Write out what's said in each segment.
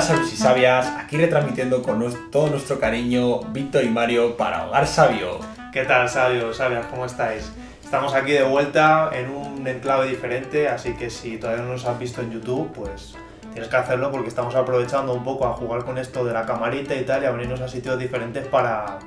Hola sabios y sabias, aquí retransmitiendo con todo nuestro cariño Víctor y Mario para Hogar Sabio. ¿Qué tal sabios, sabias? ¿Cómo estáis? Estamos aquí de vuelta en un enclave diferente, así que si todavía no nos has visto en YouTube, pues tienes que hacerlo porque estamos aprovechando un poco a jugar con esto de la camarita y tal y a venirnos a sitios diferentes para,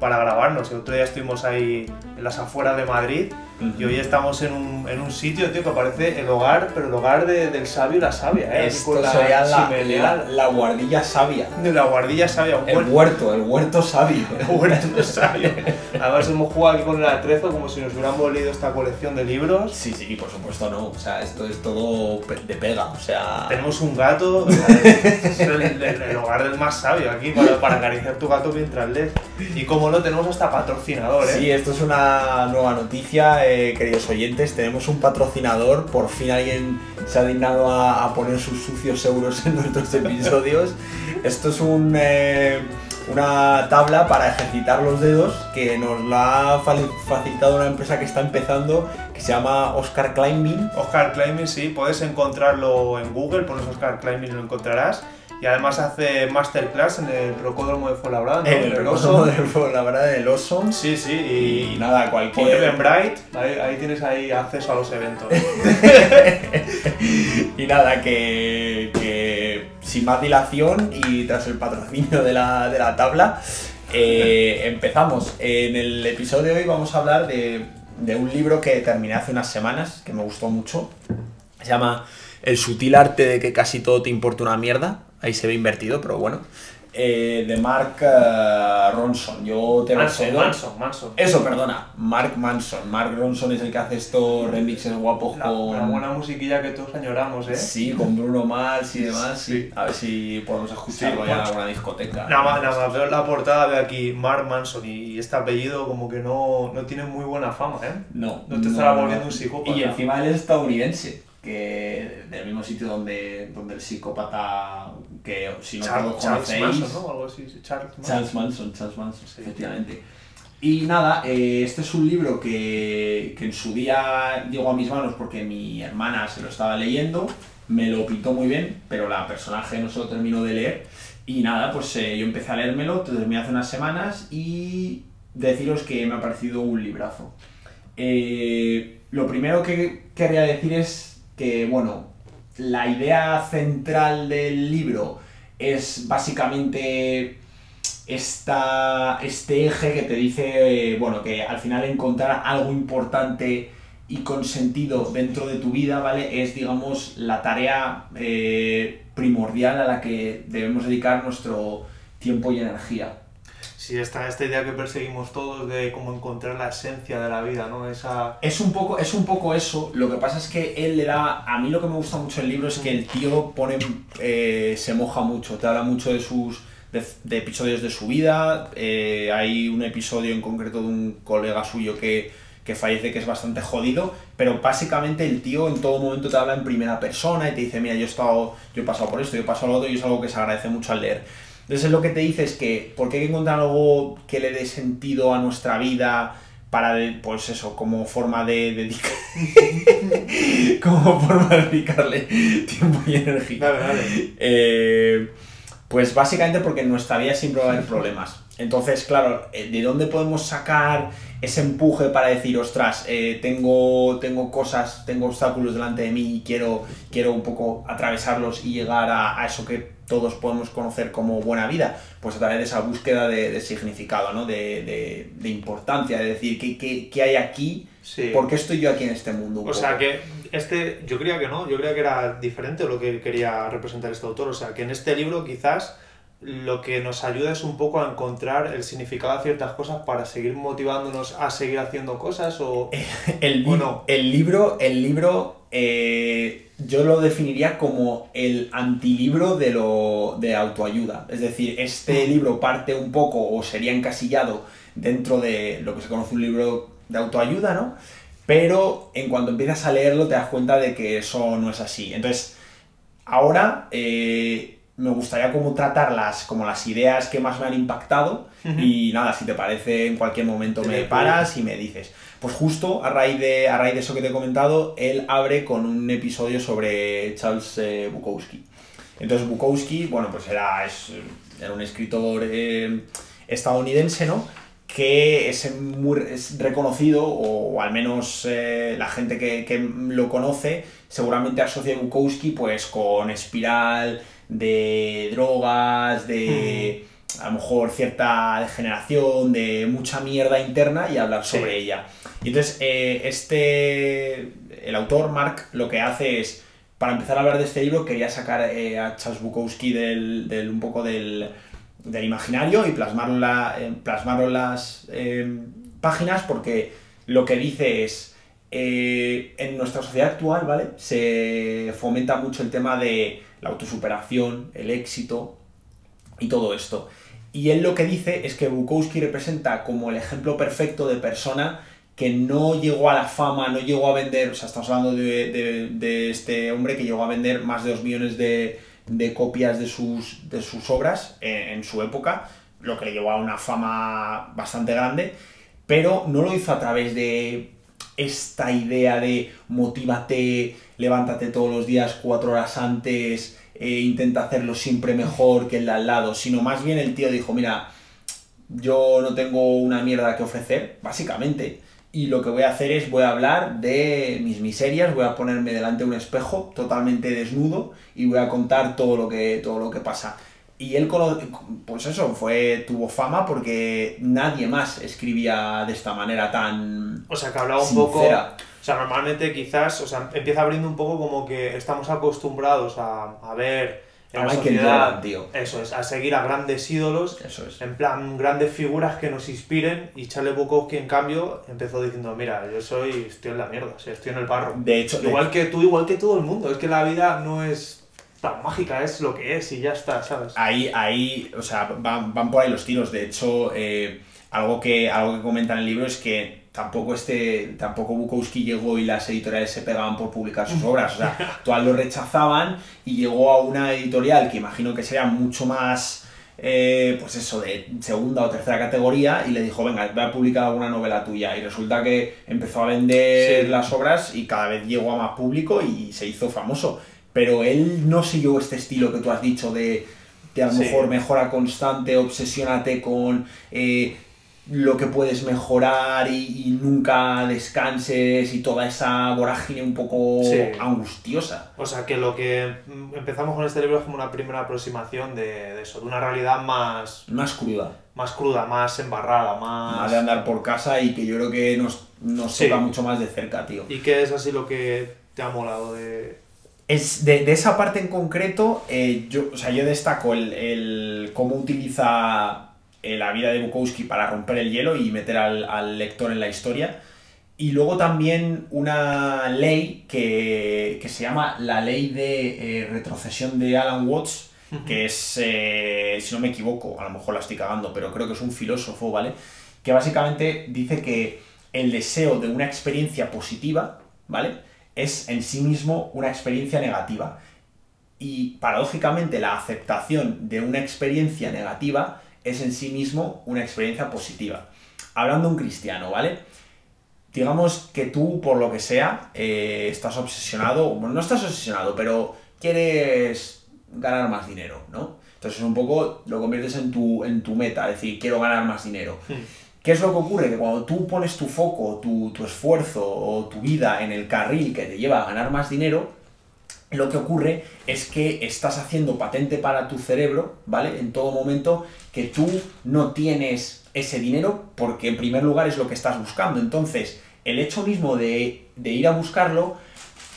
para grabarnos. El otro día estuvimos ahí en las afueras de Madrid y hoy estamos en un, en un sitio, tío, que parece el hogar, pero el hogar de- del sabio y la sabia, ¿eh? Esto con la sería la, la- la guardilla sabia. La guardilla sabia, un El huerto. huerto, el huerto sabio. huerto sabio. Además hemos jugado aquí con el atrezo como si nos hubiéramos leído esta colección de libros. Sí, sí, por supuesto no. O sea, esto es todo de pega. O sea, Tenemos un gato, es el, el- el hogar del más sabio aquí para, para acariciar tu gato mientras lees. Y como no, tenemos hasta patrocinador, ¿eh? Sí, esto es una nueva noticia, eh, queridos oyentes. Tenemos un patrocinador. Por fin alguien se ha dignado a, a poner sus sucios euros en nuestros episodios. Esto es un, eh, una tabla para ejercitar los dedos que nos la ha facilitado una empresa que está empezando que se llama Oscar Climbing. Oscar Climbing, sí, puedes encontrarlo en Google, pones Oscar Climbing y lo encontrarás. Y además hace masterclass en el Rocódromo de Fuenlabrada, ¿no? En el En oso, la verdad del oso. Sí, sí, Y y, nada, cualquier. Eventbrite, ahí, ahí tienes ahí acceso a los eventos. y nada, que, que sin más dilación y tras el patrocinio de la, de la tabla, eh, empezamos. En el episodio de hoy vamos a hablar de, de un libro que terminé hace unas semanas, que me gustó mucho. Se llama El sutil arte de que casi todo te importa una mierda. Ahí se ve invertido, pero bueno. Eh, de Mark Ronson. Yo te lo Manson, cedo. Manson, Manson. Eso, perdona. Mark Manson. Mark Ronson es el que hace estos remixes guapos La, con. la buena musiquilla que todos añoramos, ¿eh? Sí, con Bruno Mars y demás. Sí. Sí. A ver si podemos escucharlo Sí, ya en pues, alguna discoteca. Nada más, nada más veo la portada, veo aquí Mark Manson y este apellido como que no, no tiene muy buena fama, ¿eh? No. No te estará volviendo un psicópata. Y encima él es estadounidense. Que del mismo sitio donde, donde el psicópata que si no Charles conocéis. Manson, ¿no? Algo así, sí, Charles Manson. Charles Manson, Charles Manson, Sí. efectivamente. Y nada, eh, este es un libro que, que en su día llegó a mis manos porque mi hermana se lo estaba leyendo, me lo pintó muy bien, pero la personaje no se lo terminó de leer. Y nada, pues eh, yo empecé a leérmelo, lo terminé hace unas semanas y deciros que me ha parecido un librazo. Eh, lo primero que querría decir es que, bueno, la idea central del libro es básicamente esta, este eje que te dice, eh, bueno, que al final encontrar algo importante y con sentido dentro de tu vida, ¿vale? Es, digamos, la tarea eh, primordial a la que debemos dedicar nuestro tiempo y energía. Sí, esta, esta idea que perseguimos todos de cómo encontrar la esencia de la vida, ¿no? Esa... Es un poco, es un poco eso. Lo que pasa es que él le da. A mí lo que me gusta mucho del libro es que el tío pone. eh, se moja mucho. Te habla mucho de sus. de, de episodios de su vida. eh, hay un episodio en concreto de un colega suyo que, que fallece que es bastante jodido. Pero básicamente el tío en todo momento te habla en primera persona y te dice, mira, yo he estado. Yo he pasado por esto, yo he pasado lo otro, y es algo que se agradece mucho al leer. Entonces lo que te dice es que porque hay que encontrar algo que le dé sentido a nuestra vida para, pues eso, como forma de dedicar... como forma de dedicarle tiempo y energía. Dale, dale. Eh, pues básicamente porque en nuestra vida siempre va a haber problemas. Entonces, claro, eh, ¿de dónde podemos sacar ese empuje para decir, ostras, eh, tengo, tengo cosas, tengo obstáculos delante de mí y quiero, quiero un poco atravesarlos y llegar a, a eso que todos podemos conocer como buena vida? Pues a través de esa búsqueda de, de significado, ¿no? de, de- de importancia, de decir, ¿qué, qué, qué hay aquí? Sí. ¿Por qué estoy yo aquí en este mundo? un O sea que este, yo creía que no, yo creía que era diferente lo que quería representar este autor. O sea que en este libro quizás lo que nos ayuda es un poco a encontrar el significado de ciertas cosas para seguir motivándonos a seguir haciendo cosas o... El, ¿O no? el libro, el libro eh, yo lo definiría como el antilibro de, lo, de autoayuda. Es decir, este libro parte un poco o sería encasillado dentro de lo que se conoce un libro de autoayuda, ¿no? Pero en cuanto empiezas a leerlo te das cuenta de que eso no es así. Entonces, ahora eh, me gustaría como tratar las, como las ideas que más me han impactado y nada, si te parece en cualquier momento me le- paras y me dices. Pues justo a raíz, de, a raíz de eso que te he comentado, él abre con un episodio sobre Charles eh, Bukowski. Entonces Bukowski, bueno, pues era, es, era un escritor eh, estadounidense, ¿no? que es, muy, es reconocido, o, al menos eh, la gente que, que, lo conoce, seguramente asocia Bukowski pues, con espiral de drogas, de a lo mejor cierta degeneración, de mucha mierda interna y hablar sobre ella. Y entonces, eh, este, el autor, Mark, lo que hace es, para empezar a hablar de este libro, quería sacar eh, a Charles Bukowski del, del un poco del, del, imaginario y plasmarlo, la, eh, plasmarlo en las páginas porque lo que dice es, en nuestra sociedad actual, ¿vale? Se fomenta mucho el tema de la autosuperación, el éxito y todo esto. Y él lo que dice es que Bukowski representa como el ejemplo perfecto de persona que no llegó a la fama, no llegó a vender, o sea, estamos hablando de, este hombre que llegó a vender más de 2 millones de, copias de sus, de sus obras en, su época, lo que le llevó a una fama bastante grande, pero no lo hizo a través de esta idea de motívate, levántate todos los días cuatro horas antes, e intenta hacerlo siempre mejor que el de al lado, sino más bien el tío dijo, mira, yo no tengo una mierda que ofrecer, básicamente, y lo que voy a hacer es voy a hablar de mis miserias, voy a ponerme delante de un espejo totalmente desnudo y voy a contar todo lo que, todo lo que pasa. Y él, pues eso, fue, tuvo fama porque nadie más escribía de esta manera tan. O sea, que hablaba un poco. O sea, normalmente quizás, o sea, empieza abriendo un poco como que estamos acostumbrados a, a ver en la sociedad, tío. eso es, a seguir a grandes ídolos, eso es. en plan, grandes figuras que nos inspiren, y Charlie Bukowski, en cambio, empezó diciendo, mira, yo soy, estoy en la mierda, o sea, estoy en el barro. De hecho... Igual que tú, igual que todo el mundo, es que la vida no es tan mágica, es lo que es y ya está, ¿sabes? Ahí, ahí, o sea, van, van por ahí los tiros, de hecho, eh, algo, que, algo que comenta en el libro es que tampoco este tampoco Bukowski llegó y las editoriales se pegaban por publicar sus obras, o sea, todas lo rechazaban y llegó a una editorial que imagino que sería mucho más eh, pues eso, de segunda o tercera categoría y le dijo, venga, voy a publicar alguna novela tuya. Y resulta que empezó a vender las obras y cada vez llegó a más público y se hizo famoso. Pero él no siguió este estilo que tú has dicho de, de a lo mejor mejora constante, obsesiónate con... Eh, lo que puedes mejorar y, nunca descanses y toda esa vorágine un poco angustiosa. O sea que lo que mm, empezamos con este libro es como una primera aproximación de, eso, de una realidad más... Más cruda. Más cruda, más embarrada, más... Más de andar por casa y que yo creo que nos, nos toca mucho más de cerca, tío. ¿Y qué es así lo que te ha molado de...? Es de, esa parte en concreto, eh, yo, o sea, yo destaco el, el cómo utiliza eh, la vida de Bukowski para romper el hielo y meter al, lector en la historia. Y luego también una ley que, se llama la ley de eh, retrocesión de Alan Watts, que es, eh, si no me equivoco, a lo mejor la estoy cagando, pero creo que es un filósofo, ¿vale? Que básicamente dice que el deseo de una experiencia positiva, ¿vale? Es en sí mismo una experiencia negativa. Y paradójicamente la aceptación de una experiencia negativa es en sí mismo una experiencia positiva. Hablando un cristiano, ¿vale? Digamos que tú, por lo que sea, eh, estás obsesionado, bueno, no estás obsesionado, pero quieres ganar más dinero, ¿no? Entonces un poco lo conviertes en tu, en tu meta, es decir, quiero ganar más dinero. Hmm. ¿Qué es lo que ocurre? Que cuando tú pones tu foco, tu, tu esfuerzo o tu vida en el carril que te lleva a ganar más dinero, lo que ocurre es que estás haciendo patente para tu cerebro, ¿vale? En todo momento que tú no tienes ese dinero porque en primer lugar es lo que estás buscando. Entonces, el hecho mismo de, ir a buscarlo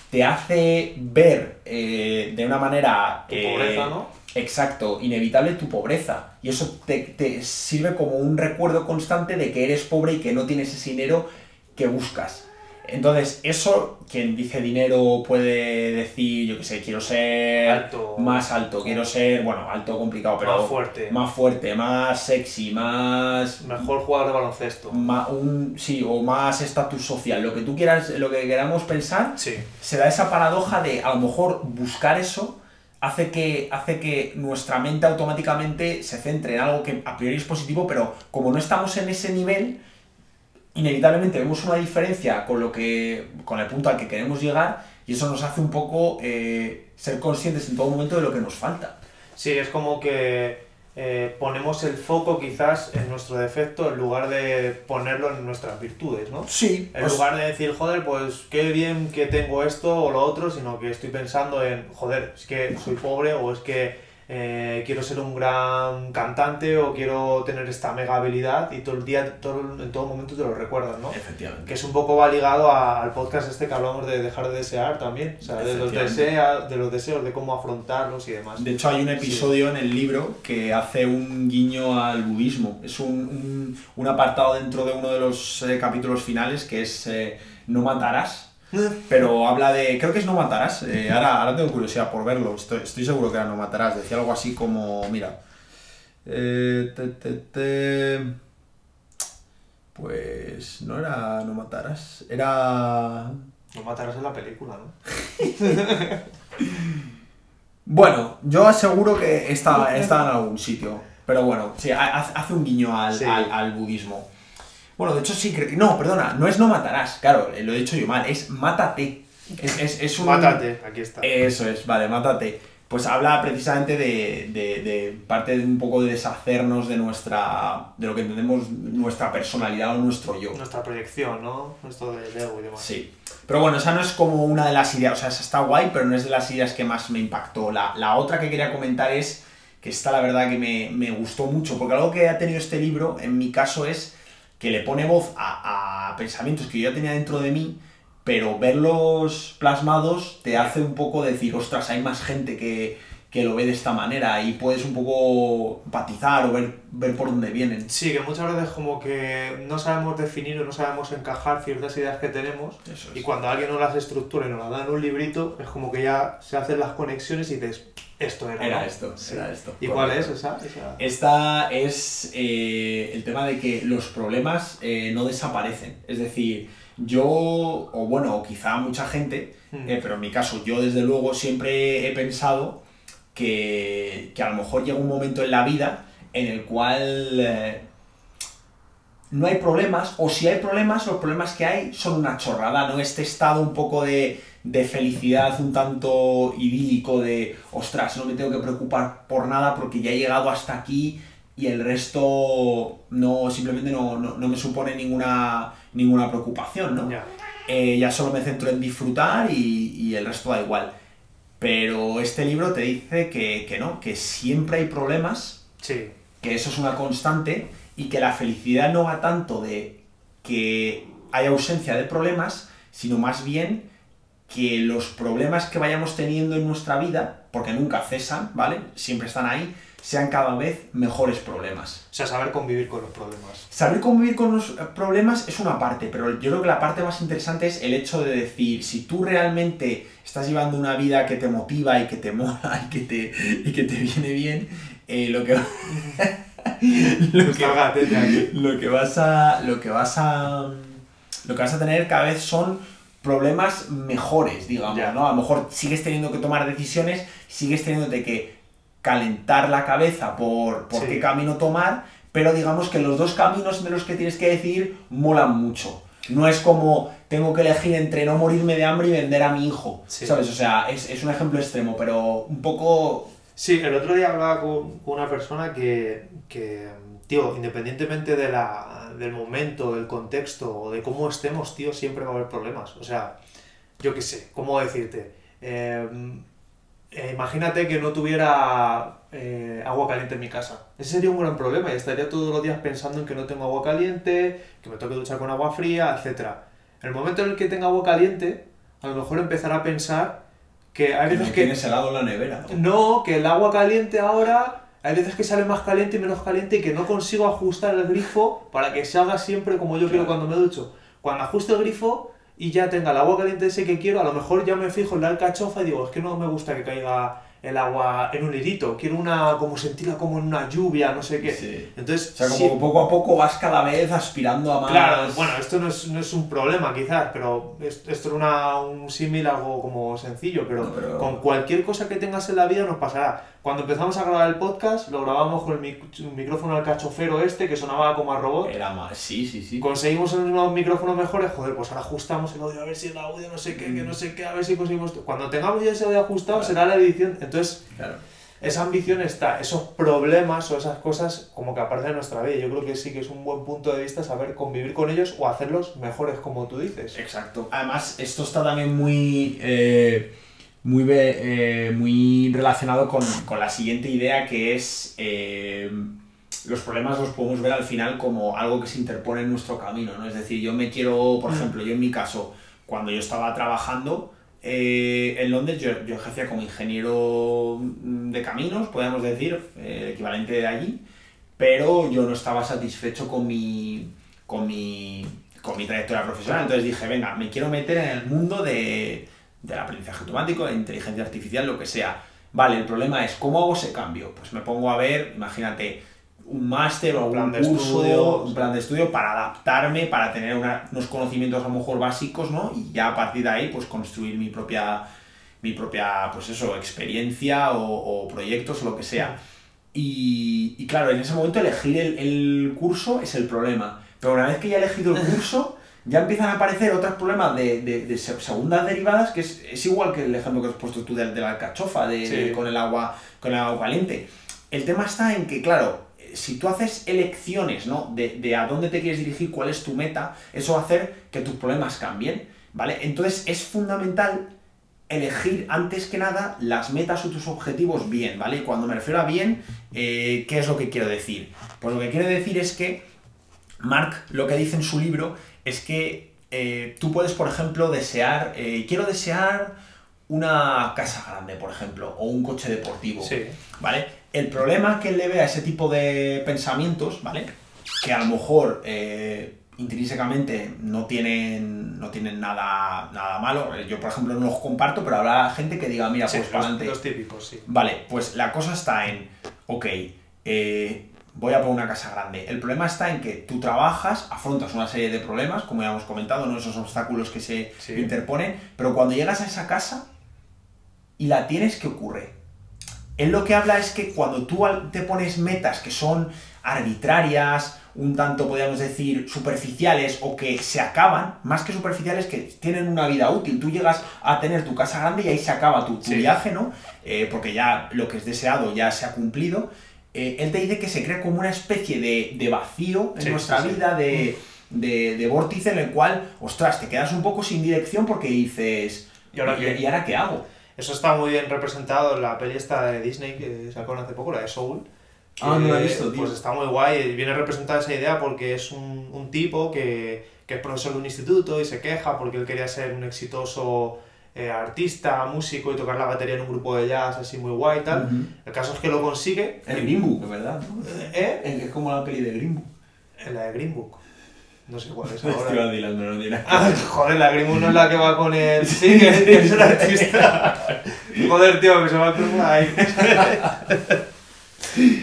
te hace ver eh, de una manera... Tu pobreza, ¿no? Exacto, inevitable tu pobreza. Y eso te, te sirve como un recuerdo constante de que eres pobre y que no tienes ese dinero que buscas. Entonces, eso, quien dice dinero puede decir, yo qué sé, quiero ser más alto, quiero ser, bueno, alto complicado, pero más fuerte, más fuerte, más sexy, más mejor jugador de baloncesto, más, un, sí, o más estatus social, lo que tú quieras, lo que queramos pensar, sí. se da esa paradoja de a lo mejor buscar eso hace que, hace que nuestra mente automáticamente se centre en algo que a priori es positivo, pero como no estamos en ese nivel inevitablemente vemos una diferencia con, lo que, con el punto al que queremos llegar y eso nos hace un poco eh, ser conscientes en todo momento de lo que nos falta. Sí, es como que eh, ponemos el foco quizás en nuestro defecto en lugar de ponerlo en nuestras virtudes, ¿no? Sí. En pues- lugar de decir, joder, pues qué bien que tengo esto o lo otro, sino que estoy pensando en, joder, es que soy pobre o es que eh, quiero ser un gran cantante o quiero tener esta mega habilidad y todo el día, todo, en todo momento te lo recuerdas, ¿no? Efectivamente. Que es un poco va ligado a- al podcast este que hablamos de dejar de desear también, o sea, de los, Efectivamente. desea, de los deseos, de cómo afrontarlos y demás. De hecho, hay un episodio en el libro que hace un guiño al budismo. Es un, un- un apartado dentro de uno de los eh, capítulos finales que es eh, No matarás. Pero habla de. Creo que es No matarás. eh, ahora, ahora tengo curiosidad por verlo. Estoy, estoy seguro que era No matarás. Decía algo así como. Mira. eh, te, te, te, pues. No era No matarás. Era. No matarás en la película, ¿no? Bueno, yo aseguro que está, está en algún sitio. Pero bueno, sí, ha- ha- hace un guiño al, Sí. al, al budismo. Bueno, de hecho sí, no, perdona, no es no matarás, claro, eh, lo he dicho yo mal, es mátate. Es, es, es un... Mátate, aquí está. Eso es, vale, mátate. Pues habla precisamente de, de, de parte de un poco de deshacernos de nuestra, de lo que entendemos nuestra personalidad o nuestro yo. Nuestra proyección, ¿no? Esto del ego y demás. Sí. Pero bueno, esa no es como una de las ideas, o sea, esa está guay, pero no es de las ideas que más me impactó. La, la otra que quería comentar es que esta la verdad que me, me gustó mucho, porque algo que ha tenido este libro, en mi caso, es que le pone voz a, a pensamientos que yo ya tenía dentro de mí, pero verlos plasmados te hace un poco decir, ostras, hay más gente que, que lo ve de esta manera y puedes un poco empatizar o ver, ver por dónde vienen. Sí, que muchas veces como que no sabemos definir o no sabemos encajar ciertas ideas que tenemos Eso y cuando alguien nos las estructura y nos las da en un librito es como que ya se hacen las conexiones y dices, esto era, Era esto, Sí. era esto. ¿Y cuál es esa? esa? Esta es eh, el tema de que los problemas eh, no desaparecen. Es decir, yo, o bueno, o quizá mucha gente, Hmm. eh, pero en mi caso, yo desde luego siempre he pensado que, que a lo mejor llega un momento en la vida en el cual eh, no hay problemas, o si hay problemas, los problemas que hay son una chorrada, ¿no? Este estado un poco de, de felicidad un tanto idílico de, ostras, no me tengo que preocupar por nada porque ya he llegado hasta aquí y el resto no, simplemente no, no, no me supone ninguna, ninguna preocupación, ¿no? Ya. Eh, ya solo me centro en disfrutar y, y el resto da igual. Pero este libro te dice que, que no, que siempre hay problemas Sí, que eso es una constante y que la felicidad no va tanto de que hay ausencia de problemas, sino más bien que los problemas que vayamos teniendo en nuestra vida, porque nunca cesan, ¿vale? Siempre están ahí, sean cada vez mejores problemas. o sea, saber convivir con los problemas. Saber convivir con los problemas es una parte, pero yo creo que la parte más interesante es el hecho de decir, si tú realmente estás llevando una vida que te motiva y que te mola y que te, y que te viene bien, eh, lo que... lo que lo vas a lo que vas a lo que vas a tener cada vez son problemas mejores digamos Ya. no a lo mejor sigues teniendo que tomar decisiones sigues teniéndote que calentar la cabeza por por Sí. qué camino tomar pero digamos que los dos caminos de los que tienes que decidir molan mucho no es como tengo que elegir entre no morirme de hambre y vender a mi hijo Sí. sabes o sea es, es un ejemplo extremo pero un poco Sí, el otro día hablaba con, con una persona que, que, tío, independientemente de la, del momento, del contexto o de cómo estemos, tío, siempre va a haber problemas. O sea, yo qué sé, ¿cómo decirte? Eh, eh, imagínate que no tuviera eh, agua caliente en mi casa. Ese sería un gran problema y estaría todos los días pensando en que no tengo agua caliente, que me tengo que duchar con agua fría, etc. En el momento en el que tenga agua caliente, a lo mejor empezará a pensar que hay que veces no que... tienes helado en la nevera No, que el agua caliente ahora hay veces que sale más caliente y menos caliente y que no consigo ajustar el grifo para que se haga siempre como yo quiero Claro. cuando me ducho. Cuando ajuste el grifo y ya tenga el agua caliente ese que quiero, a lo mejor ya me fijo en la alcachofa y digo, es que no me gusta que caiga el agua en un hilito, quiero una como sentirla como en una lluvia, no sé qué. Sí. Entonces, O sea, como sí- poco a poco vas cada vez aspirando a más. Claro, bueno, esto no es, no es un problema quizás, pero es- esto es una, un símil algo como sencillo, pero, No, pero- con cualquier cosa que tengas en la vida nos pasará. Cuando empezamos a grabar el podcast, lo grabamos con el mic- micrófono al cachofero este, que sonaba como a robot. Era más. Sí, sí, sí. Conseguimos unos micrófonos mejores, joder, pues ahora ajustamos el audio, a ver si el audio no sé qué, que no sé qué, a ver si conseguimos... Cuando tengamos ya ese audio ajustado, será la edición. Entonces, Claro. esa ambición está, esos problemas o esas cosas como que aparecen en nuestra vida. Yo creo que sí que es un buen punto de vista saber convivir con ellos o hacerlos mejores, como tú dices. Exacto. Además, esto está también muy, eh, muy, eh, muy relacionado con, con la siguiente idea que es eh, los problemas los podemos ver al final como algo que se interpone en nuestro camino, ¿no? Es decir, yo me quiero, por Mm. ejemplo, yo en mi caso, cuando yo estaba trabajando eh, en Londres, yo, yo ejercía como ingeniero mm, de caminos, podríamos decir, eh, el equivalente de allí, pero yo no estaba satisfecho con mi, con mi, con mi trayectoria profesional. Entonces dije, venga, me quiero meter en el mundo de, del aprendizaje automático, de inteligencia artificial, lo que sea. Vale, el problema es, ¿cómo hago ese cambio? Pues me pongo a ver, imagínate, un máster o Un plan un de curso, estudio, un plan de estudio para adaptarme, para tener una- unos conocimientos a lo mejor básicos, ¿no? Y ya a partir de ahí, pues construir mi propia, mi propia, pues eso, experiencia o, o proyectos o lo que sea. Y, y claro, en ese momento elegir el, el curso es el problema. Pero una vez que ya he elegido el curso, ya empiezan a aparecer otros problemas de, de- de se- segundas derivadas, que es, es igual que el ejemplo que has puesto tú de, de la alcachofa, de, Sí. con, el agua, con el agua caliente. El tema está en que, claro, si tú haces elecciones ¿no? de, de a dónde te quieres dirigir, cuál es tu meta, eso va a hacer que tus problemas cambien. ¿vale? Entonces es fundamental elegir antes que nada las metas o tus objetivos bien, ¿vale? Y cuando me refiero a bien, eh, ¿qué es lo que quiero decir? Pues lo que quiero decir es que Mark lo que dice en su libro es que eh, tú puedes, por ejemplo, desear, eh, quiero desear una casa grande, por ejemplo, o un coche deportivo, Sí. ¿vale? El problema que le ve a ese tipo de pensamientos, ¿vale? Que a lo mejor eh, intrínsecamente no tienen, no tienen nada, nada malo. Yo, por ejemplo, no los comparto, pero habrá gente que diga, mira, Sí, pues para adelante. los típicos, sí. Vale, pues la cosa está en, ok, eh, voy a poner una casa grande. El problema está en que tú trabajas, afrontas una serie de problemas, como ya hemos comentado, ¿no? esos obstáculos que se Sí. interponen, pero cuando llegas a esa casa y la tienes, ¿qué ocurre? Él lo que habla es que cuando tú te pones metas que son arbitrarias, un tanto, podríamos decir, superficiales o que se acaban, más que superficiales, que tienen una vida útil. Tú llegas a tener tu casa grande y ahí se acaba tu, tu Sí. viaje, ¿no? Eh, porque ya lo que es deseado ya se ha cumplido. Eh, él te dice que se crea como una especie de, de vacío en Sí, nuestra sí, sí. vida, de, de, de vórtice en el cual, ostras, te quedas un poco sin dirección porque dices, ¿Y ahora qué? ¿y ahora qué hago? Eso está muy bien representado en la peli esta de Disney que sacaron hace poco, la de Soul. Ah, no la he visto, tío. Pues está muy guay, y viene representada esa idea porque es un, un tipo que, que es profesor de un instituto y se queja porque él quería ser un exitoso eh, artista, músico y tocar la batería en un grupo de jazz así muy guay y tal. Ujú. El caso es que lo consigue. El Green Book, ¿verdad? ¿Eh? Es como la peli de Green Book. En la de Green Book. No sé cuál es Estoy ahora. vacilando, no tiene nada Ah, joder, la Green Book no es la que va con el... Sí, que, que es el artista. Joder, tío, que se va a ahí.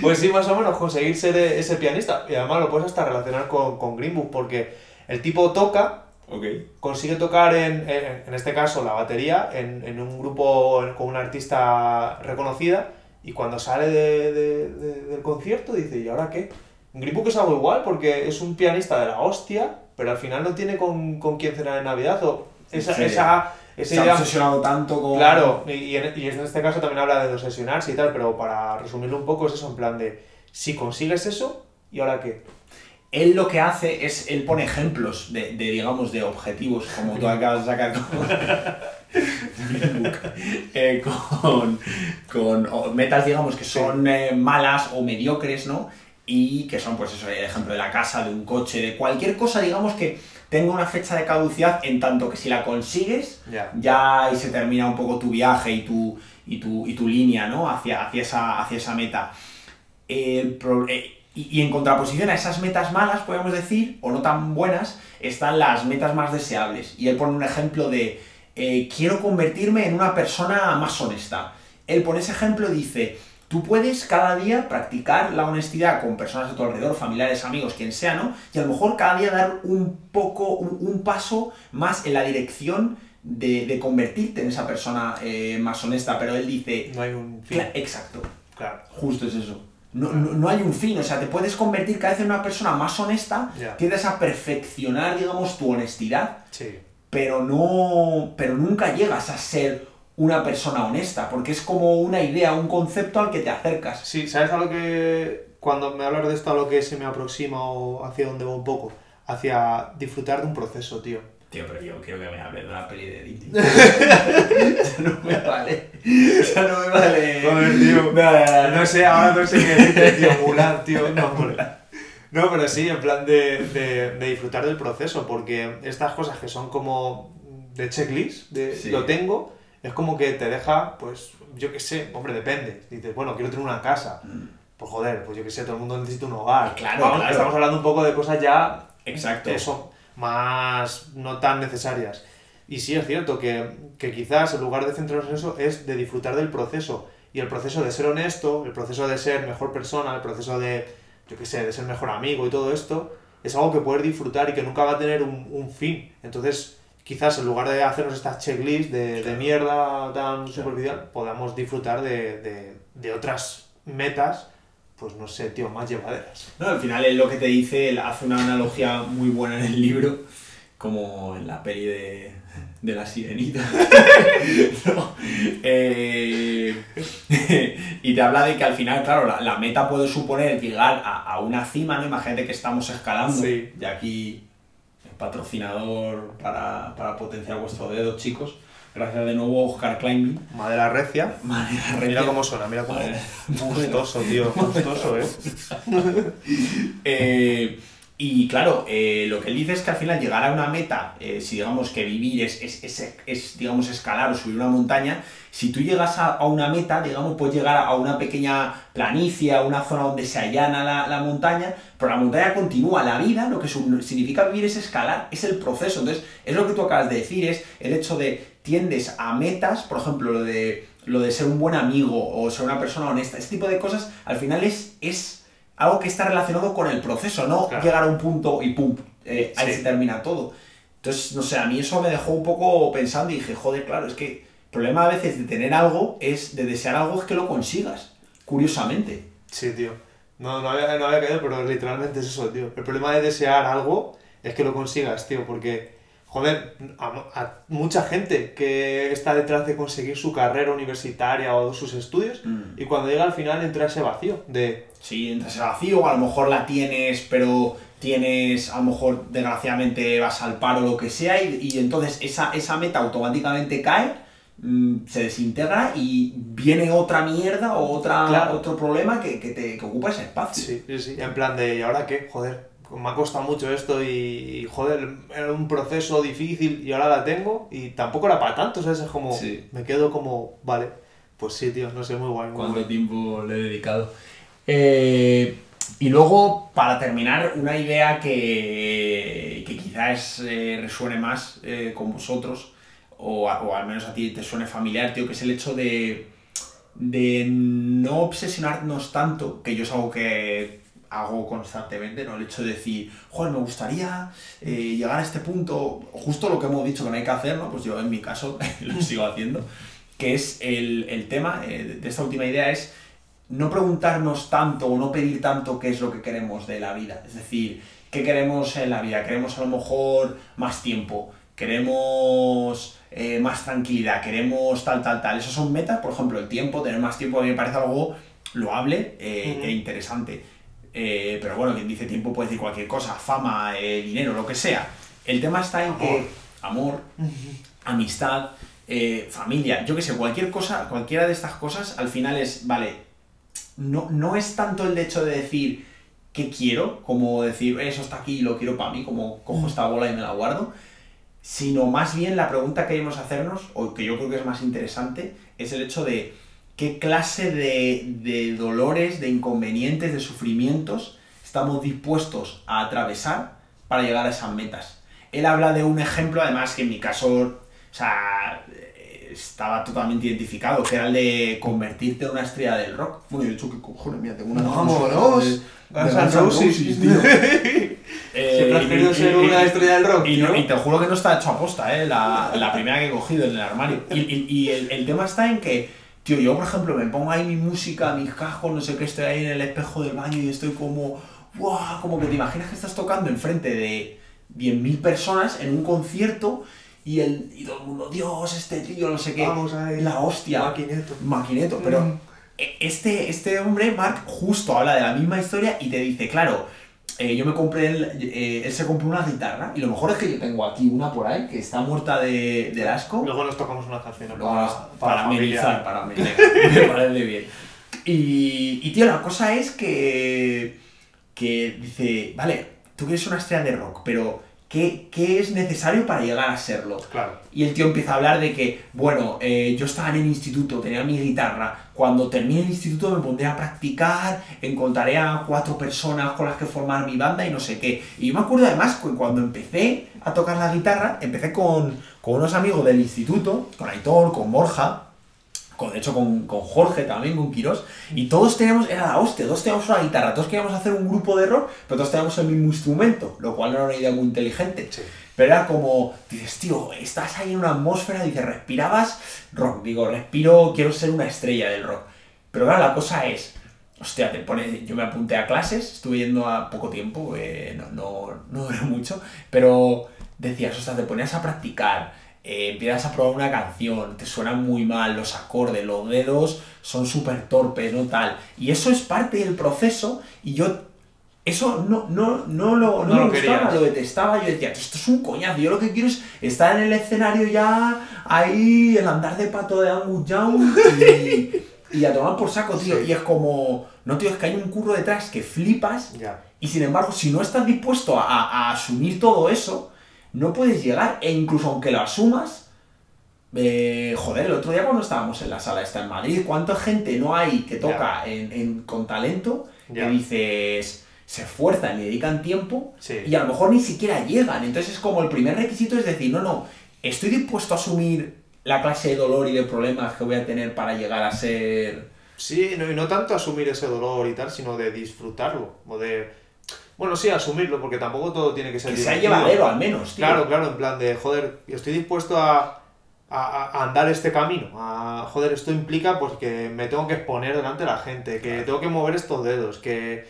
Pues sí, más o menos conseguir ser e- ese pianista. Y además lo puedes hasta relacionar con, con Green Book, porque el tipo toca, Ok. consigue tocar en, en, en este caso la batería, en, en un grupo con una artista reconocida, y cuando sale de- de- de- del concierto dice, ¿y ahora qué? Book es algo igual, porque es un pianista de la hostia, pero al final no tiene con, con quién cenar en Navidad, o esa, Sí. esa, esa Se ha obsesionado tanto con... Claro, y, y en, y en este caso también habla de obsesionarse y tal, pero para resumirlo un poco es eso, en plan de, si consigues eso, ¿y ahora qué? Él lo que hace es, él pone ejemplos de, de, digamos, de objetivos, como tú acabas de sacar con, eh, con, con metas, digamos, que son eh, malas o mediocres, ¿no? Y que son, pues eso, el ejemplo de la casa, de un coche, de cualquier cosa, digamos, que tenga una fecha de caducidad, en tanto que si la consigues, Ya. ya ahí se termina un poco tu viaje y tu, y tu, y tu línea, ¿no? Hacia, hacia, esa, hacia esa meta. El eh, y, y en contraposición a esas metas malas, podemos decir, o no tan buenas, están las metas más deseables. Y él pone un ejemplo de, eh, quiero convertirme en una persona más honesta. Él pone ese ejemplo y dice, tú puedes cada día practicar la honestidad con personas a tu alrededor, familiares, amigos, quien sea, ¿no? Y a lo mejor cada día dar un poco, un, un paso más en la dirección de, de convertirte en esa persona eh, más honesta. Pero él dice, No hay un fin. Exacto. Justo es eso. No, no, no hay un fin, o sea, te puedes convertir cada vez en una persona más honesta, Ya. tiendes a perfeccionar, digamos, tu honestidad, Sí. pero no pero nunca llegas a ser una persona honesta porque es como una idea un concepto al que te acercas Sí, ¿sabes a lo que. Cuando me hablas de esto, a lo que se me aproxima o hacia donde va un poco? Hacia disfrutar de un proceso, tío. Tío pero yo quiero que me hables de una peli de Disney eso no me vale eso no me vale Joder, tío. No, sé, ahora no sé qué decirte, tío. Mulan, tío. No, hombre. No, pero sí, en plan de, de, de disfrutar del proceso, porque estas cosas que son como de checklist, de Sí. lo tengo, es como que te deja, pues, yo qué sé, hombre, depende. Dices, bueno, quiero tener una casa. Pues joder, pues yo qué sé, todo el mundo necesita un hogar. Claro, claro. Estamos hablando un poco de cosas ya exacto eso, más no tan necesarias. Y sí es cierto que, que quizás en lugar de centrarnos en eso es de disfrutar del proceso. Y el proceso de ser honesto, el proceso de ser mejor persona, el proceso de, yo qué sé, de ser mejor amigo y todo esto, es algo que poder disfrutar y que nunca va a tener un, un fin. Entonces, quizás en lugar de hacernos estas checklists de, de mierda tan superficial, podamos disfrutar de, de, de otras metas, pues no sé, tío, más llevaderas. No, al final es lo que te dice, él hace una analogía muy buena en el libro, como en la peli de, de la sirenita. No, eh, y te habla de que al final, claro, la, la meta puede suponer llegar a, a una cima, ¿no? Imagínate que estamos escalando. Sí. Y aquí, el patrocinador para, para potenciar vuestro dedo, chicos. Gracias de nuevo, Oscar Climbing. Madera recia. Manera Mira recia. cómo suena, mira cómo. Gustoso, tío, gustoso, eh. Eh, y claro, eh, lo que él dice es que al final llegar a una meta, eh, si digamos que vivir es, es, es- es, digamos, escalar o subir una montaña, si tú llegas a, a una meta, digamos, puedes llegar a una pequeña planicie, a una zona donde se allana la, la montaña, pero la montaña continúa. La vida, lo que significa vivir es escalar, es el proceso. Entonces, es lo que tú acabas de decir, es el hecho de tiendes a metas, por ejemplo, lo de, lo de ser un buen amigo o ser una persona honesta, este tipo de cosas, al final es... es algo que está relacionado con el proceso, no Claro. llegar a un punto y pum, eh, ahí Sí. se termina todo. Entonces, no sé, a mí eso me dejó un poco pensando y dije, joder, claro, es que el problema a veces de tener algo es, de desear algo, es que lo consigas, curiosamente. Sí, tío. No, no había, no había caído, pero literalmente es eso, tío. El problema de desear algo es que lo consigas, tío, porque, joder, a, a mucha gente que está detrás de conseguir su carrera universitaria o sus estudios, Mm. y cuando llega al final entra ese vacío de, Si entras al vacío, a lo mejor la tienes, pero tienes, a lo mejor desgraciadamente vas al paro o lo que sea, y, y entonces esa, esa meta automáticamente cae, mm, se desintegra y viene otra mierda o otra, Claro. otro problema que, que te que ocupa ese espacio. Sí, sí, sí. En plan de, ¿y ahora qué? Joder, me ha costado mucho esto y, y, joder, era un proceso difícil y ahora la tengo y tampoco era para tanto, ¿sabes? Es como, Sí. me quedo como, vale, pues sí, tío, no sé, muy guay. muy cuánto guay. tiempo le he dedicado. Eh, y luego, para terminar, una idea que, que quizás eh, resuene más eh, con vosotros, o, a- o al menos a ti te suene familiar, tío, que es el hecho de, de no obsesionarnos tanto, que yo es algo que hago constantemente, ¿no? El hecho de decir, joder, me gustaría eh, llegar a este punto, justo lo que hemos dicho que no hay que hacer, ¿no? Pues yo en mi caso lo sigo haciendo, que es el, el tema eh, de esta última idea es no preguntarnos tanto o no pedir tanto qué es lo que queremos de la vida. Es decir, ¿qué queremos en la vida? Queremos a lo mejor más tiempo, queremos eh, más tranquilidad, queremos tal, tal, tal. Esas son metas, por ejemplo, el tiempo, tener más tiempo a mí me parece algo loable eh, e interesante. Eh, pero bueno, quien dice tiempo puede decir cualquier cosa, fama, eh, dinero, lo que sea. El tema está en que amor, amistad, eh, familia, yo que sé, cualquier cosa, cualquiera de estas cosas, al final es, vale, no, no es tanto el hecho de decir qué quiero, como decir, eso está aquí y lo quiero para mí, como cojo esta bola y me la guardo, sino más bien la pregunta que debemos hacernos, o que yo creo que es más interesante, es el hecho de qué clase de, de dolores, de inconvenientes, de sufrimientos estamos dispuestos a atravesar para llegar a esas metas. Él habla de un ejemplo, además que en mi caso, o sea, eh, estaba totalmente identificado, que era el de convertirte en una estrella del rock. Bueno, de hecho, ¿qué cojones? Mira, tengo una ¡Vámonos! Guns N' Roses. Tío. Eh, Siempre has y- querido y- ser y- una y- estrella del rock, y, no- tío. y te juro que no está hecho a posta, ¿eh? La, la primera que he cogido en el armario. Y, y- y el, el tema está en que Tío, yo por ejemplo me pongo ahí mi música, mis cajos, no sé qué, estoy ahí en el espejo del baño y estoy como, ¡buah! Como que te imaginas que estás tocando enfrente de 10.000 personas en un concierto y, el, y todo el mundo, Dios, este tío, no sé qué, Vamos a ir. la hostia. Maquineto. Maquineto, pero Mm. e- este, este hombre, Mark, justo habla de la misma historia y te dice, claro, eh, yo me compré, el, eh, él se compró una guitarra y lo mejor es que yo tengo aquí una por ahí que está muerta de, asco. Luego nos tocamos una canción Luego para, nos- para, amenizar, para amenizar. me parece bien. Y, y, tío, la cosa es que, que dice, vale, tú quieres una estrella de rock, pero ¿qué, qué es necesario para llegar a serlo? Claro. Y el tío empieza a hablar de que, bueno, eh, yo estaba en el instituto, tenía mi guitarra, cuando termine el instituto me pondré a practicar, encontraré a cuatro personas con las que formar mi banda y no sé qué. Y yo me acuerdo además que cuando empecé a tocar la guitarra, empecé con, con unos amigos del instituto, con Aitor, con Borja, con, de hecho con, con Jorge también, con Quirós, y todos teníamos, era la hostia, todos teníamos una guitarra, todos queríamos hacer un grupo de rock, pero todos teníamos el mismo instrumento, lo cual no era una idea muy inteligente. Sí. Pero era como, dices, tío, estás ahí en una atmósfera, dices, respirabas rock. Digo, respiro, quiero ser una estrella del rock. Pero claro, la cosa es, hostia, te pones, yo me apunté a clases, estuve yendo a poco tiempo, eh, no, no, no duró mucho, pero decías, hostia, te ponías a practicar, eh, empiezas a probar una canción, te suenan muy mal los acordes, los dedos son súper torpes, ¿no? Tal. Y eso es parte del proceso y yo eso no, no, no lo, no No me lo gustaba, querías. lo detestaba. Yo decía, esto es un coñazo. Yo lo que quiero es estar en el escenario ya, ahí, el andar de pato de Angus Young y, y a tomar por saco, tío. Sí. Y es como, no, tío, es que hay un curro detrás que flipas Ya. y sin embargo, si no estás dispuesto a, a asumir todo eso, no puedes llegar. E incluso aunque lo asumas, eh, joder, el otro día cuando estábamos en la sala esta en Madrid, ¿cuánta gente no hay que toca en, en- con talento que dices, se esfuerzan y dedican tiempo Sí. y a lo mejor ni siquiera llegan? Entonces es como el primer requisito es decir, no, no, estoy dispuesto a asumir la clase de dolor y de problemas que voy a tener para llegar a ser... Sí, no, y no tanto asumir ese dolor y tal, sino de disfrutarlo. O de. Bueno, sí, asumirlo, porque tampoco todo tiene que ser Que sea divertido. llevadero al menos, tío. Claro, claro, en plan de, joder, estoy dispuesto a, a- a andar este camino. A, joder, esto implica pues que me tengo que exponer delante de la gente, que tengo que mover estos dedos, que,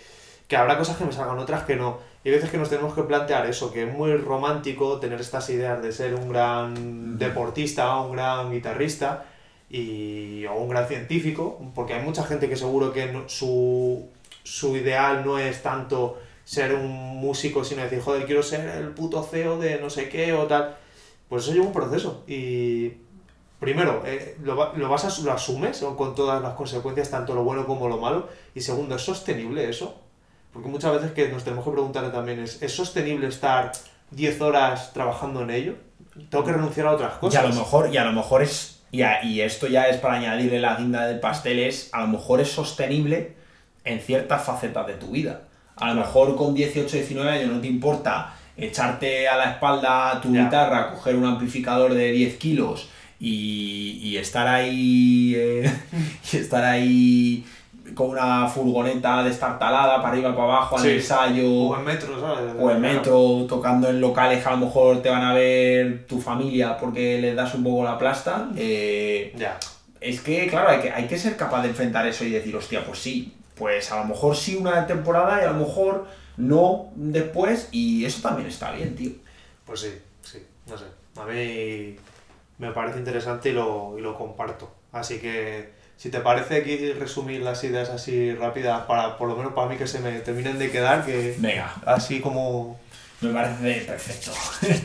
que habrá cosas que me salgan, otras que no. Y hay veces que nos tenemos que plantear eso, que es muy romántico tener estas ideas de ser un gran deportista, un gran guitarrista y, o un gran científico, porque hay mucha gente que seguro que no- su, su ideal no es tanto ser un músico, sino decir, joder, quiero ser el puto CEO de no sé qué o tal. Pues eso lleva un proceso. Y primero, eh, lo, lo vas a, lo asumes con todas las consecuencias, tanto lo bueno como lo malo. Y segundo, ¿es sostenible eso? Porque muchas veces que nos tenemos que preguntar también es, ¿es sostenible estar 10 horas trabajando en ello? Tengo que renunciar a otras Y a cosas. lo mejor, y a lo mejor es, y, a- y esto ya es para añadirle la guinda del pastel, es a lo mejor es sostenible en ciertas facetas de tu vida. A lo mejor con 18, 19 años no te importa echarte a la espalda tu Ya. guitarra, coger un amplificador de 10 kilos y, y estar ahí eh, y estar ahí con una furgoneta destartalada para arriba para abajo al Sí. ensayo O en metro, ¿sabes? o en metro, tocando en locales que a lo mejor te van a ver tu familia porque les das un poco la plasta. eh, Ya. es que, claro, hay que, hay que ser capaz de enfrentar eso y decir, hostia, pues sí, pues a lo mejor sí una temporada y a lo mejor no después, y eso también está bien, tío. Pues sí, sí, no sé. A mí me parece interesante y lo, y lo comparto. Así que, si te parece aquí resumir las ideas así rápidas, para por lo menos para mí que se me terminen de quedar, que Venga, así como... me parece perfecto.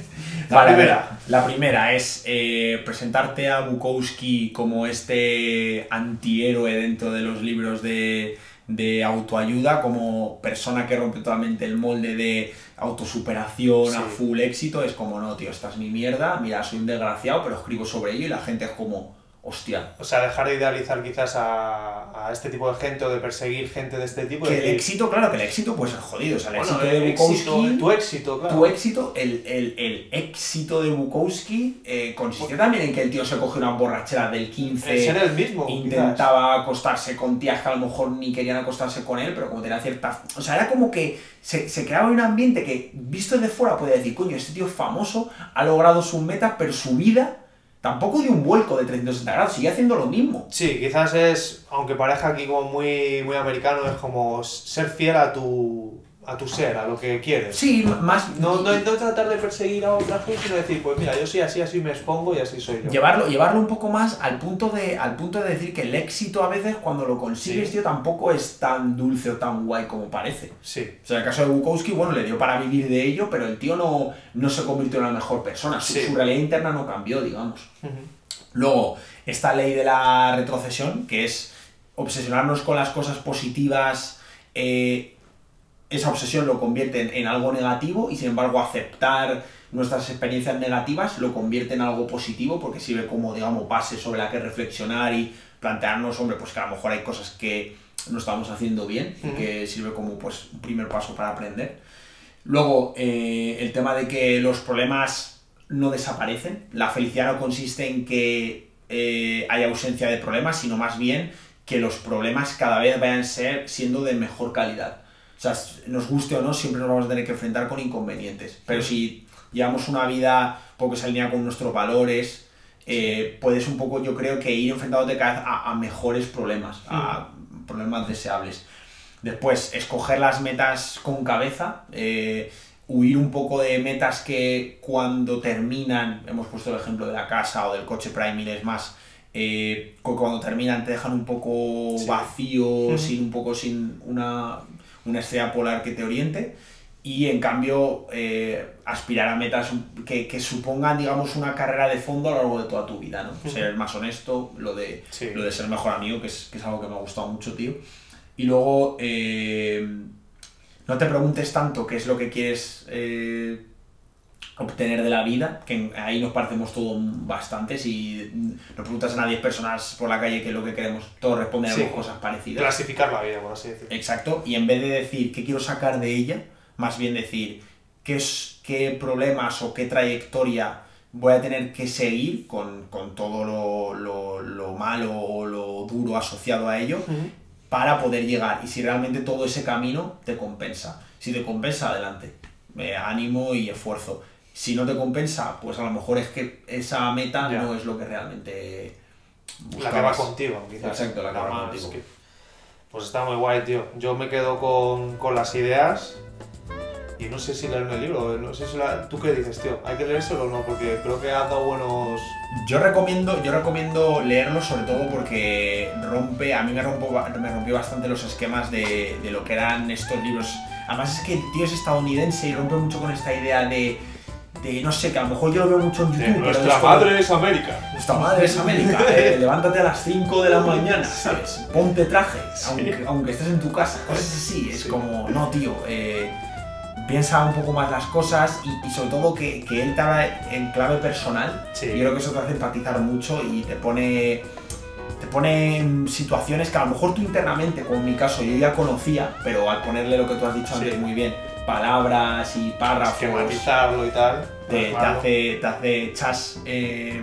La Vale, primera. la primera es eh, presentarte a Bukowski como este antihéroe dentro de los libros de, de autoayuda, como persona que rompe totalmente el molde de autosuperación a full éxito. Es como, no, tío, esta es mi mierda, mira, soy un desgraciado, pero escribo sobre ello y la gente es como, hostia. O sea, dejar de idealizar quizás a, a este tipo de gente o de perseguir gente de este tipo. Que el decir, éxito, claro, que el éxito puede ser jodido. O sea, el bueno, éxito el de éxito, Bukowski... tu éxito, claro. Tu éxito, el, el- el éxito de Bukowski eh, consistió también en que el tío se cogió una borrachera del 15, El ser el mismo. quizás. intentaba acostarse con tías que a lo mejor ni querían acostarse con él, pero como tenía cierta... O sea, era como que se, se creaba un ambiente que, visto desde fuera, podía decir, coño, este tío es famoso, ha logrado sus metas, pero su vida tampoco dio un vuelco de 360 grados, sigue haciendo lo mismo. Sí, quizás es, aunque parezca aquí como muy, muy americano, es como ser fiel a tu, a tu ser, a lo que quieres. Sí, más... No, no, no tratar de perseguir a otra gente, sino decir, pues mira, yo soy así, así me expongo y así soy yo. Llevarlo, llevarlo un poco más al punto, de, al punto de decir que el éxito a veces cuando lo consigues, Sí. tío, tampoco es tan dulce o tan guay como parece. Sí, O sea, en el caso de Bukowski, bueno, le dio para vivir de ello, pero el tío no, no se convirtió en la mejor persona. Su, Sí. su realidad interna no cambió, digamos. Luego, esta ley de la retrocesión, que es obsesionarnos con las cosas positivas, eh, esa obsesión lo convierte en, en algo negativo y sin embargo aceptar nuestras experiencias negativas lo convierte en algo positivo porque sirve como, digamos, base sobre la que reflexionar y plantearnos, hombre, pues que a lo mejor hay cosas que no estamos haciendo bien y que sirve como pues un primer paso para aprender. Luego, eh, el tema de que los problemas no desaparecen. La felicidad no consiste en que eh, haya ausencia de problemas, sino más bien que los problemas cada vez vayan ser, siendo de mejor calidad. O sea, nos guste o no, siempre nos vamos a tener que enfrentar con inconvenientes. Pero si llevamos una vida poco se alinea con nuestros valores, eh, puedes un poco, yo creo que ir enfrentándote cada vez a, a mejores problemas, a problemas deseables. Después, escoger las metas con cabeza, eh, huir un poco de metas que cuando terminan, hemos puesto el ejemplo de la casa o del coche Prime es más, eh, cuando terminan te dejan un poco Sí. vacío, sin un poco sin una, una estrella polar que te oriente. Y en cambio, eh, aspirar a metas que, que supongan, digamos, una carrera de fondo a lo largo de toda tu vida, ¿no? Ser más honesto, lo de, Sí. lo de ser mejor amigo, que es, que es algo que me ha gustado mucho, tío. Y luego, eh, no te preguntes tanto qué es lo que quieres eh, obtener de la vida, que ahí nos parecemos todos bastante. Si nos preguntas a 10 personas por la calle qué es lo que queremos, todos responden Sí. a cosas parecidas. Clasificar la vida, por así decirlo. Exacto, y en vez de decir qué quiero sacar de ella, más bien decir qué, es, qué problemas o qué trayectoria voy a tener que seguir con, con todo lo, lo- lo malo o lo duro asociado a ello para poder llegar. Y si realmente todo ese camino te compensa. Si te compensa, adelante. Eh, ánimo y esfuerzo. Si no te compensa, pues a lo mejor es que esa meta Ya. no es lo que realmente La que va buscabas. contigo, quizás. Exacto, la que va contigo. que- Pues está muy guay, tío. Yo me quedo con, con las ideas y no sé si leerme el libro. No sé si la- ¿Tú qué dices, tío? ¿Hay que leérselo o no? Porque creo que ha dado buenos... Yo recomiendo, yo recomiendo leerlo sobre todo porque rompe, a mí me, rompo, me rompió bastante los esquemas de, de lo que eran estos libros. Además es que el tío es estadounidense y rompe mucho con esta idea de, de no sé, que a lo mejor yo lo veo mucho en YouTube. pero es como- es América. Nuestra madre es América, eh, levántate a las 5 de la mañana, ¿sabes? Ponte traje, aunque, aunque estés en tu casa, cosas así. Es Sí. como, no, tío, eh, piensa un poco más las cosas y, y sobre todo que, que él te habla en clave personal. Sí. Yo creo que eso te hace empatizar mucho y te pone, te pone en situaciones que a lo mejor tú internamente, como en mi caso, yo ya conocía, pero al ponerle lo que tú has dicho Sí. antes muy bien, palabras y párrafos Esquematizarlo y tal. te, hace, te hace chas. eh,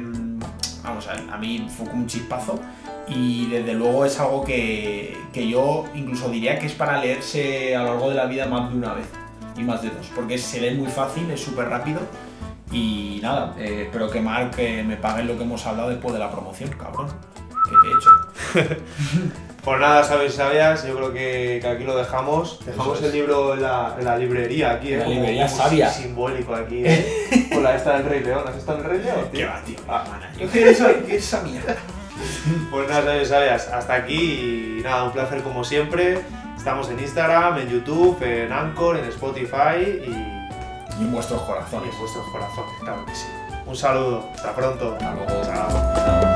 vamos, a, a mí fue como un chispazo. Y desde luego es algo que, que yo incluso diría que es para leerse a lo largo de la vida más de una vez y más de dos, porque se lee muy fácil, es súper rápido. Y nada, eh, espero que Mark eh, me pague lo que hemos hablado después de la promoción, cabrón. Que te he hecho. Pues nada, sabéis, sabías, yo creo que, que aquí lo dejamos. Dejamos es. el libro en la, en la librería aquí, En ¿eh? la Como- librería como sabia. si- Simbólico aquí, ¿eh? Con la esta del Rey León. ¿Has estado en el Rey León, tío? ¿Qué va, tío? Ah. Yo quiero esa, esa mierda. Pues nada, sabéis, sabías, hasta aquí y nada, un placer como siempre. Estamos en Instagram, en YouTube, en Anchor, en Spotify y, Y en vuestros y corazones. en vuestros corazones, claro que sí. Un saludo, hasta pronto. Hasta luego. Chao.